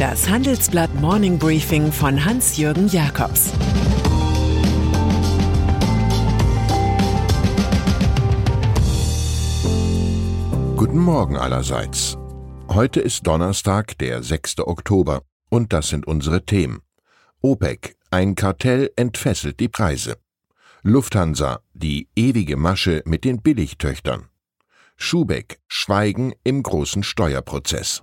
Das Handelsblatt Morning Briefing von Hans-Jürgen Jakobs Guten Morgen allerseits. Heute ist Donnerstag, der 6. Oktober, und das sind unsere Themen. OPEC, ein Kartell entfesselt die Preise. Lufthansa, die ewige Masche mit den Billigtöchtern. Schubeck, Schweigen im großen Steuerprozess.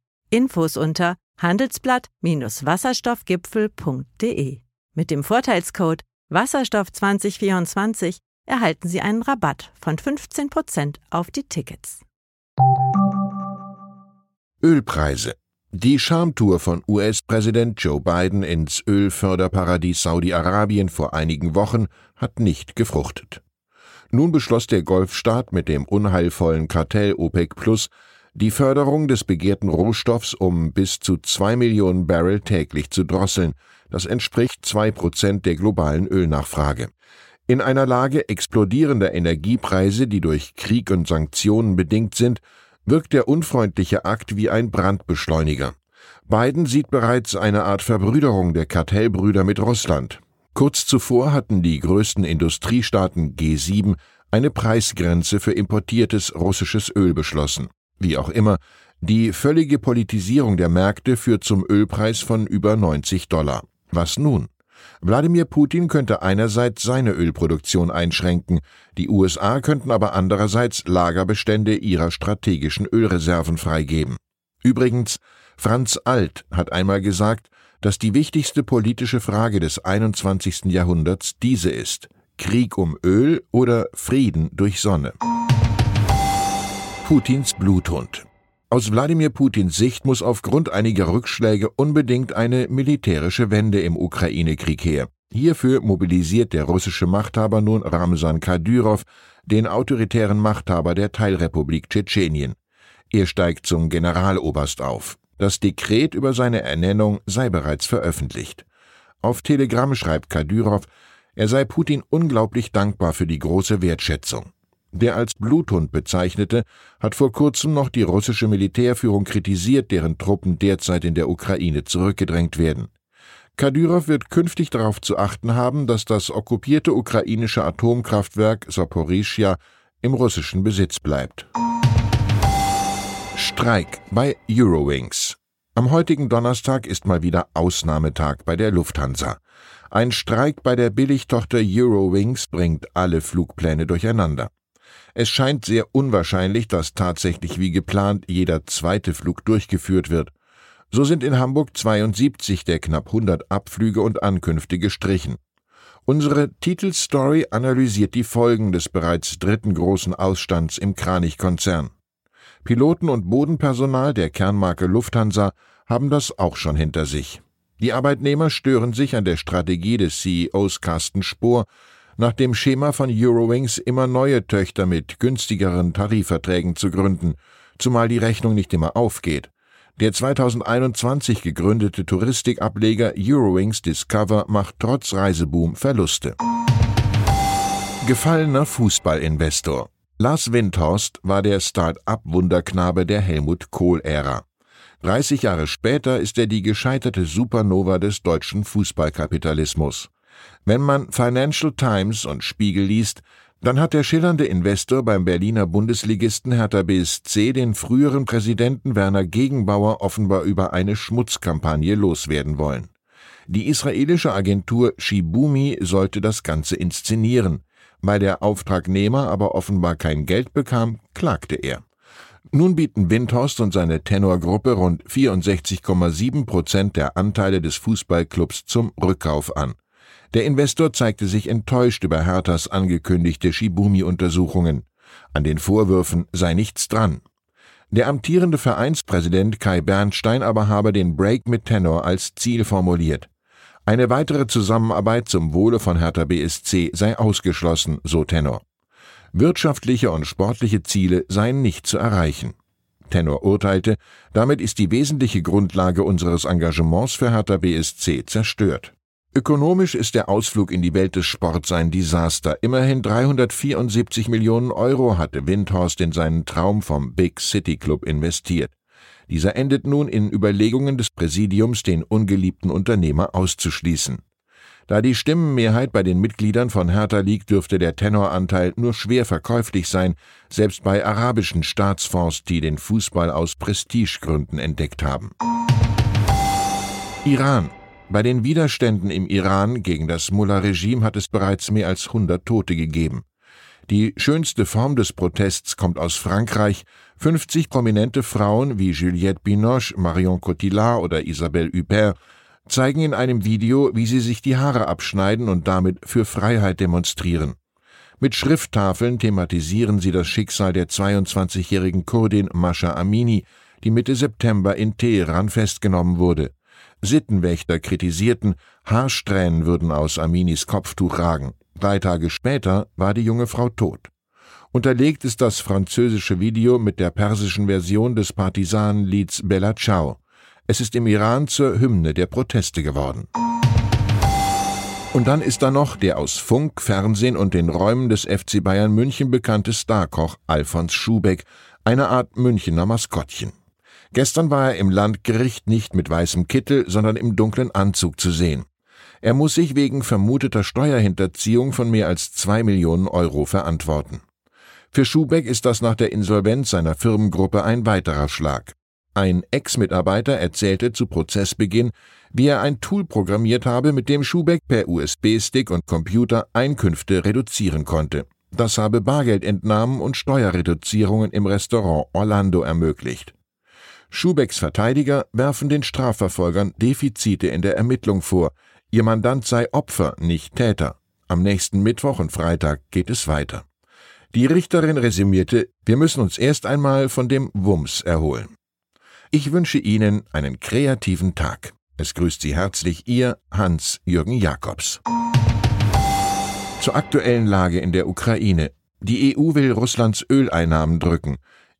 Infos unter handelsblatt-wasserstoffgipfel.de. Mit dem Vorteilscode Wasserstoff 2024 erhalten Sie einen Rabatt von 15% auf die Tickets. Ölpreise. Die Schamtour von US-Präsident Joe Biden ins Ölförderparadies Saudi-Arabien vor einigen Wochen hat nicht gefruchtet. Nun beschloss der Golfstaat mit dem unheilvollen Kartell OPEC Plus die Förderung des begehrten Rohstoffs um bis zu zwei Millionen Barrel täglich zu drosseln. Das entspricht zwei Prozent der globalen Ölnachfrage. In einer Lage explodierender Energiepreise, die durch Krieg und Sanktionen bedingt sind, wirkt der unfreundliche Akt wie ein Brandbeschleuniger. Biden sieht bereits eine Art Verbrüderung der Kartellbrüder mit Russland. Kurz zuvor hatten die größten Industriestaaten G7 eine Preisgrenze für importiertes russisches Öl beschlossen. Wie auch immer, die völlige Politisierung der Märkte führt zum Ölpreis von über 90 Dollar. Was nun? Wladimir Putin könnte einerseits seine Ölproduktion einschränken, die USA könnten aber andererseits Lagerbestände ihrer strategischen Ölreserven freigeben. Übrigens, Franz Alt hat einmal gesagt, dass die wichtigste politische Frage des 21. Jahrhunderts diese ist Krieg um Öl oder Frieden durch Sonne. Putins Bluthund. Aus Wladimir Putins Sicht muss aufgrund einiger Rückschläge unbedingt eine militärische Wende im Ukraine-Krieg her. Hierfür mobilisiert der russische Machthaber nun Ramsan Kadyrov, den autoritären Machthaber der Teilrepublik Tschetschenien. Er steigt zum Generaloberst auf. Das Dekret über seine Ernennung sei bereits veröffentlicht. Auf Telegramm schreibt Kadyrov, er sei Putin unglaublich dankbar für die große Wertschätzung. Der als Bluthund bezeichnete hat vor kurzem noch die russische Militärführung kritisiert, deren Truppen derzeit in der Ukraine zurückgedrängt werden. Kadyrov wird künftig darauf zu achten haben, dass das okkupierte ukrainische Atomkraftwerk Saporischja im russischen Besitz bleibt. Streik bei Eurowings. Am heutigen Donnerstag ist mal wieder Ausnahmetag bei der Lufthansa. Ein Streik bei der Billigtochter Eurowings bringt alle Flugpläne durcheinander. Es scheint sehr unwahrscheinlich, dass tatsächlich wie geplant jeder zweite Flug durchgeführt wird. So sind in Hamburg 72 der knapp 100 Abflüge und Ankünfte gestrichen. Unsere Titelstory analysiert die Folgen des bereits dritten großen Ausstands im Kranich-Konzern. Piloten und Bodenpersonal der Kernmarke Lufthansa haben das auch schon hinter sich. Die Arbeitnehmer stören sich an der Strategie des CEOs Carsten Spohr, nach dem Schema von Eurowings immer neue Töchter mit günstigeren Tarifverträgen zu gründen, zumal die Rechnung nicht immer aufgeht. Der 2021 gegründete Touristikableger Eurowings Discover macht trotz Reiseboom Verluste. Gefallener Fußballinvestor Lars Windhorst war der Start-up-Wunderknabe der Helmut Kohl-Ära. 30 Jahre später ist er die gescheiterte Supernova des deutschen Fußballkapitalismus. Wenn man Financial Times und Spiegel liest, dann hat der schillernde Investor beim Berliner Bundesligisten Hertha BSC den früheren Präsidenten Werner Gegenbauer offenbar über eine Schmutzkampagne loswerden wollen. Die israelische Agentur Shibumi sollte das Ganze inszenieren. Weil der Auftragnehmer aber offenbar kein Geld bekam, klagte er. Nun bieten Windhorst und seine Tenorgruppe rund 64,7 Prozent der Anteile des Fußballclubs zum Rückkauf an. Der Investor zeigte sich enttäuscht über Herthas angekündigte Shibumi-Untersuchungen. An den Vorwürfen sei nichts dran. Der amtierende Vereinspräsident Kai Bernstein aber habe den Break mit Tenor als Ziel formuliert. Eine weitere Zusammenarbeit zum Wohle von Hertha BSC sei ausgeschlossen, so Tenor. Wirtschaftliche und sportliche Ziele seien nicht zu erreichen. Tenor urteilte, damit ist die wesentliche Grundlage unseres Engagements für Hertha BSC zerstört. Ökonomisch ist der Ausflug in die Welt des Sports ein Desaster. Immerhin 374 Millionen Euro hatte Windhorst in seinen Traum vom Big City Club investiert. Dieser endet nun in Überlegungen des Präsidiums, den ungeliebten Unternehmer auszuschließen. Da die Stimmenmehrheit bei den Mitgliedern von Hertha liegt, dürfte der Tenoranteil nur schwer verkäuflich sein, selbst bei arabischen Staatsfonds, die den Fußball aus Prestigegründen entdeckt haben. Iran bei den Widerständen im Iran gegen das Mullah-Regime hat es bereits mehr als 100 Tote gegeben. Die schönste Form des Protests kommt aus Frankreich. 50 prominente Frauen wie Juliette Binoche, Marion Cotillard oder Isabelle Huppert zeigen in einem Video, wie sie sich die Haare abschneiden und damit für Freiheit demonstrieren. Mit Schrifttafeln thematisieren sie das Schicksal der 22-jährigen Kurdin Mascha Amini, die Mitte September in Teheran festgenommen wurde. Sittenwächter kritisierten, Haarsträhnen würden aus Aminis Kopftuch ragen. Drei Tage später war die junge Frau tot. Unterlegt ist das französische Video mit der persischen Version des Partisanenlieds Bella Ciao. Es ist im Iran zur Hymne der Proteste geworden. Und dann ist da noch der aus Funk, Fernsehen und den Räumen des FC Bayern München bekannte Starkoch Alfons Schubeck, eine Art Münchener Maskottchen. Gestern war er im Landgericht nicht mit weißem Kittel, sondern im dunklen Anzug zu sehen. Er muss sich wegen vermuteter Steuerhinterziehung von mehr als zwei Millionen Euro verantworten. Für Schubeck ist das nach der Insolvenz seiner Firmengruppe ein weiterer Schlag. Ein Ex-Mitarbeiter erzählte zu Prozessbeginn, wie er ein Tool programmiert habe, mit dem Schubeck per USB-Stick und Computer Einkünfte reduzieren konnte. Das habe Bargeldentnahmen und Steuerreduzierungen im Restaurant Orlando ermöglicht. Schubecks Verteidiger werfen den Strafverfolgern Defizite in der Ermittlung vor. Ihr Mandant sei Opfer, nicht Täter. Am nächsten Mittwoch und Freitag geht es weiter. Die Richterin resümierte, wir müssen uns erst einmal von dem Wumms erholen. Ich wünsche Ihnen einen kreativen Tag. Es grüßt Sie herzlich Ihr Hans-Jürgen Jakobs. Zur aktuellen Lage in der Ukraine. Die EU will Russlands Öleinnahmen drücken.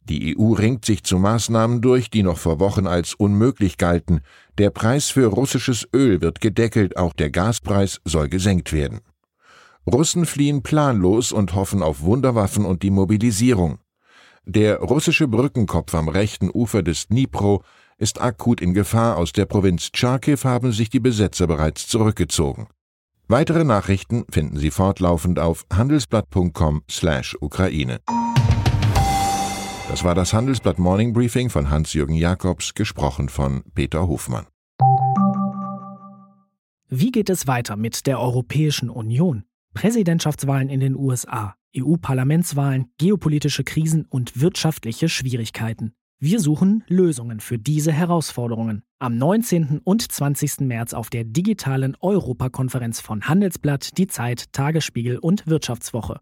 Die EU ringt sich zu Maßnahmen durch, die noch vor Wochen als unmöglich galten. Der Preis für russisches Öl wird gedeckelt, auch der Gaspreis soll gesenkt werden. Russen fliehen planlos und hoffen auf Wunderwaffen und die Mobilisierung. Der russische Brückenkopf am rechten Ufer des Dnipro ist akut in Gefahr. Aus der Provinz Charkiw haben sich die Besetzer bereits zurückgezogen. Weitere Nachrichten finden Sie fortlaufend auf handelsblatt.com/Ukraine. Das war das Handelsblatt Morning Briefing von Hans-Jürgen Jakobs, gesprochen von Peter Hofmann. Wie geht es weiter mit der Europäischen Union? Präsidentschaftswahlen in den USA, EU-Parlamentswahlen, geopolitische Krisen und wirtschaftliche Schwierigkeiten. Wir suchen Lösungen für diese Herausforderungen. Am 19. und 20. März auf der digitalen Europakonferenz von Handelsblatt, Die Zeit, Tagesspiegel und Wirtschaftswoche.